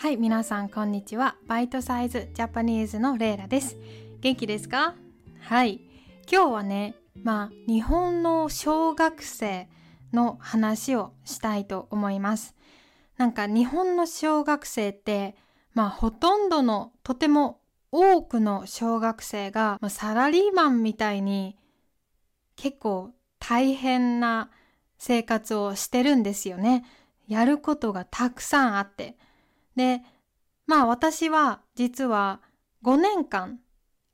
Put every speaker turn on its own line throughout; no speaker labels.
はい、皆さんこんにちは。バイトサイズジャパニーズのレイラです。元気ですか？はい。今日はね、まあ、日本の小学生の話をしたいと思います。なんか日本の小学生って、まあ、ほとんどの、とても多くの小学生が、まあサラリーマンみたいに結構大変な生活をしてるんですよね。やることがたくさんあって。で、まあ私は実は5年間、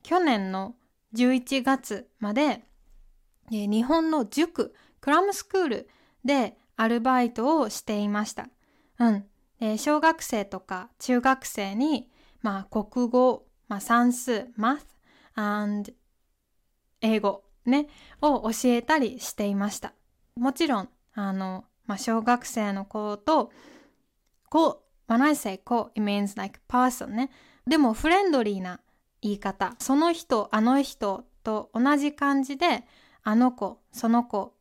去年の11月まで、え日本の塾、クラムスクールでアルバイトをしていました。うん。小学生とか中学生に、まあ国語、まあ算数、math and 英語ね、を教えたりしていました。もちろん、あの、まあ、小学生の子と、子、when I say 子、it means like person ね。でもフレンドリーな言い方。その人、あの人と同じ感じで、あの子、その子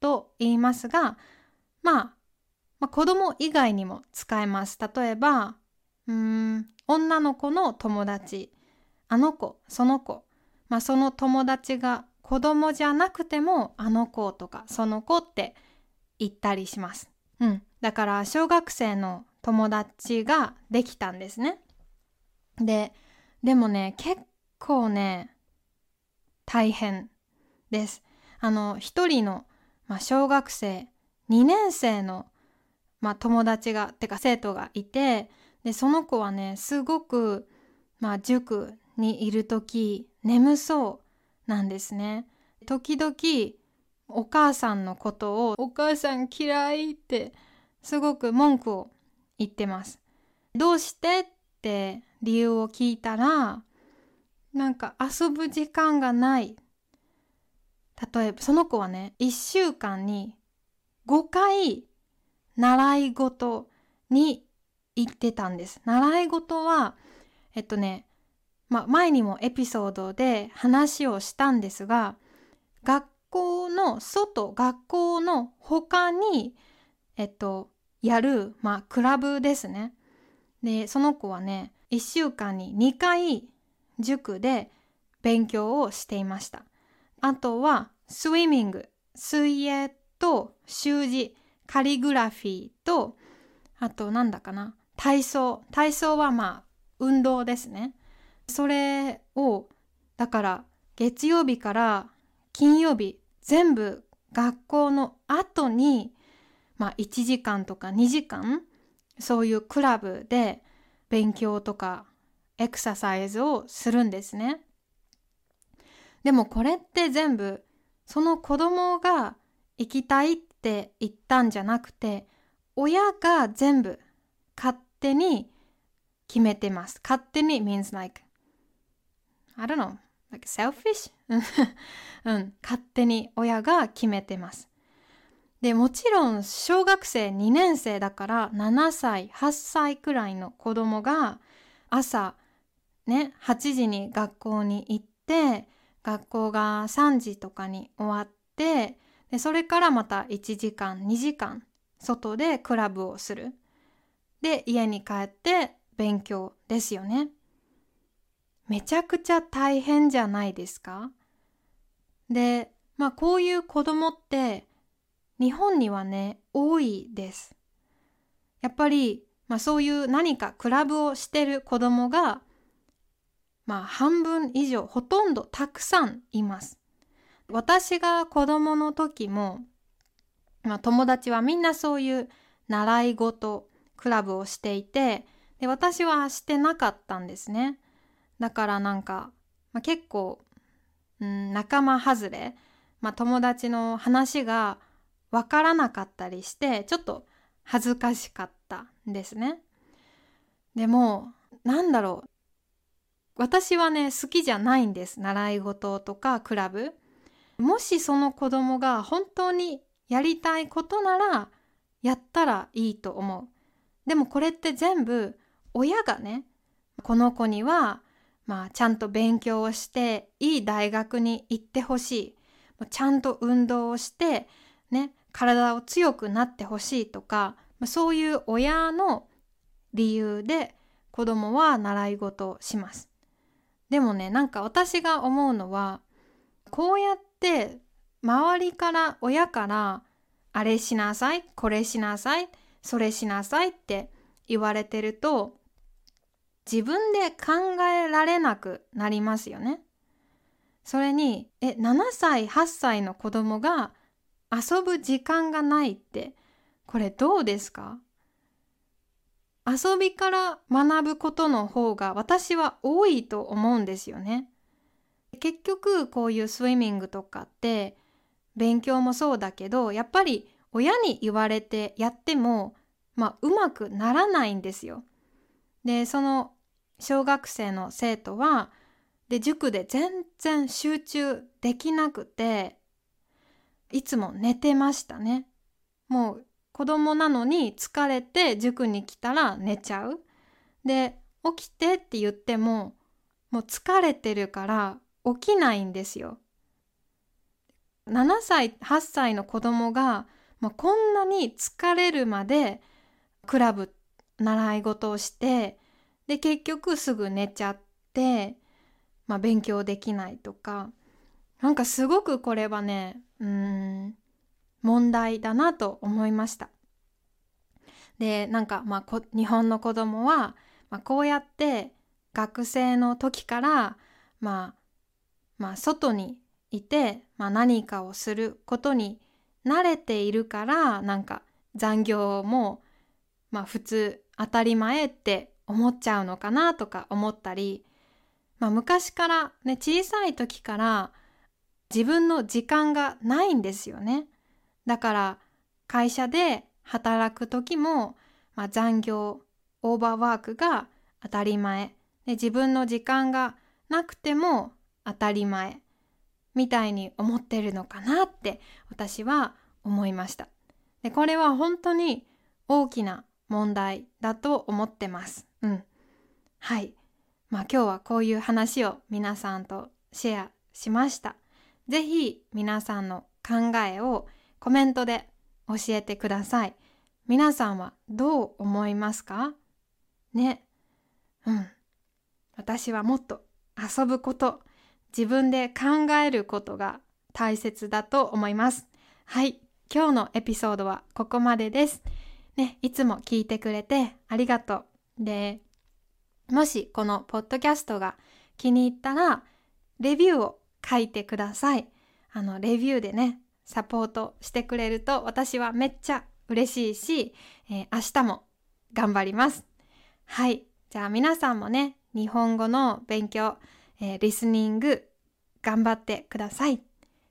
と言いますが、まあ、まあ、子供以外にも使えます。例えば、うん、女の子の友達、あの子、その子。まあ、その友達が子供じゃなくても、あの子とかその子って言ったりします。うん。だから、小学生の友達ができたんですね。で、でもね、結構ね、大変です。あの、一人の、まあ、小学生、2年生の、まあ、友達が、てか生徒がいて、で、その子はね、すごく、まあ、塾にいるとき、眠そうなんですね。時々、お母さんのことを、お母さん嫌いって、すごく文句を言ってます。どうしてって理由を聞いたら、なんか遊ぶ時間がない。例えば、その子はね、一週間に5回習い事に行ってたんです。習い事は、えっとね、まあ、前にもエピソードで話をしたんですが、学校の外、学校の他に、えっと、やる、まあ、クラブですね。で、その子はね、一週間に2回塾で勉強をしていました。あとは、スイミング、水泳と習字、カリグラフィーと、あとなんだかな、体操。体操はまあ、運動ですね。それを、だから、月曜日から金曜日、全部学校の後に、まあ1時間とか2時間、そういうクラブで勉強とかエクササイズをするんですね。でもこれって全部、その子供が行きたいって言ったんじゃなくて、親が全部勝手に決めてます。勝手に means like, I don't know, like selfish? うん、勝手に親が決めてます。で、もちろん小学生2年生だから7歳、8歳くらいの子供が朝ね、8時に学校に行って、学校が3時とかに終わって、で、それからまた1時間、2時間、外でクラブをする。で、家に帰って勉強ですよね。めちゃくちゃ大変じゃないですか？で、まあこういう子供って日本にはね、多いです。やっぱり、まあそういう何かクラブをしてる子供が、まあ半分以上、ほとんどたくさんいます。私が子供の時も、まあ友達はみんなそういう習い事、クラブをしていて、で、私はしてなかったんですね。だからなんか、まあ、結構、うん、仲間外れ、まあ友達の話がわからなかったりして、ちょっと恥ずかしかったんですね。でも、なんだろう。私はね、好きじゃないんです。習い事とかクラブ。もしその子供が本当にやりたいことなら、やったらいいと思う。でもこれって全部、親がね、この子には、まあ、ちゃんと勉強をして、いい大学に行ってほしい。ちゃんと運動をして、ね、体を強くなってほしいとか、そういう親の理由で子供は習い事をします。でもね、なんか私が思うのは、こうやって周りから親からあれしなさい、これしなさい、それしなさいって言われてると自分で考えられなくなりますよね。それに、え、7歳、8歳の子供が遊ぶ時間がないって、これどうですか？遊びから学ぶことの方が私は多いと思うんですよね。結局こういうスイミングとかって勉強もそうだけどやっぱり親に言われてやってもまあうまくならないんですよ。でその小学生の生徒はで塾で全然集中できなくていつも寝てましたね。もう子供なのに疲れて塾に来たら寝ちゃう。で、起きてって言っても、もう疲れてるから起きないんですよ。7歳、8歳の子供が、まあ、こんなに疲れるまでクラブ習い事をして、で、結局すぐ寝ちゃって、まあ、勉強できないとか、なんかすごくこれはね、うん、問題だなと思いました。で、なんか、まあ、日本の子供は、まあ、こうやって学生の時から、まあ、まあ、外にいて、まあ、何かをすることに慣れているから、なんか残業も、まあ、普通当たり前って思っちゃうのかなとか思ったり、まあ、昔からね、小さい時から自分の時間がないんですよね。だから会社で働く時も、まあ、残業、オーバーワークが当たり前で自分の時間がなくても当たり前みたいに思ってるのかなって私は思いました。でこれは本当に大きな問題だと思ってます。うん。はい。まあ今日はこういう話を皆さんとシェアしました。ぜひ皆さんの考えをコメントで教えてください。皆さんはどう思いますか？ね。うん。私はもっと遊ぶこと、自分で考えることが大切だと思います。はい。今日のエピソードはここまでです。ね、いつも聞いてくれてありがとう。で、もしこのポッドキャストが気に入ったら、レビューを書いてください。あの、レビューでね、サポートしてくれると私はめっちゃ嬉しいし、えー、明日も頑張ります。はい。じゃあ皆さんもね、日本語の勉強、えー、リスニング頑張ってください。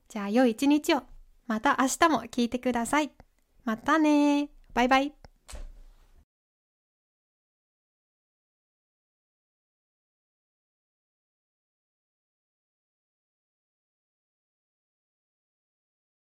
じゃあ良い一日を。また明日も聞いてください。またねバイバイ。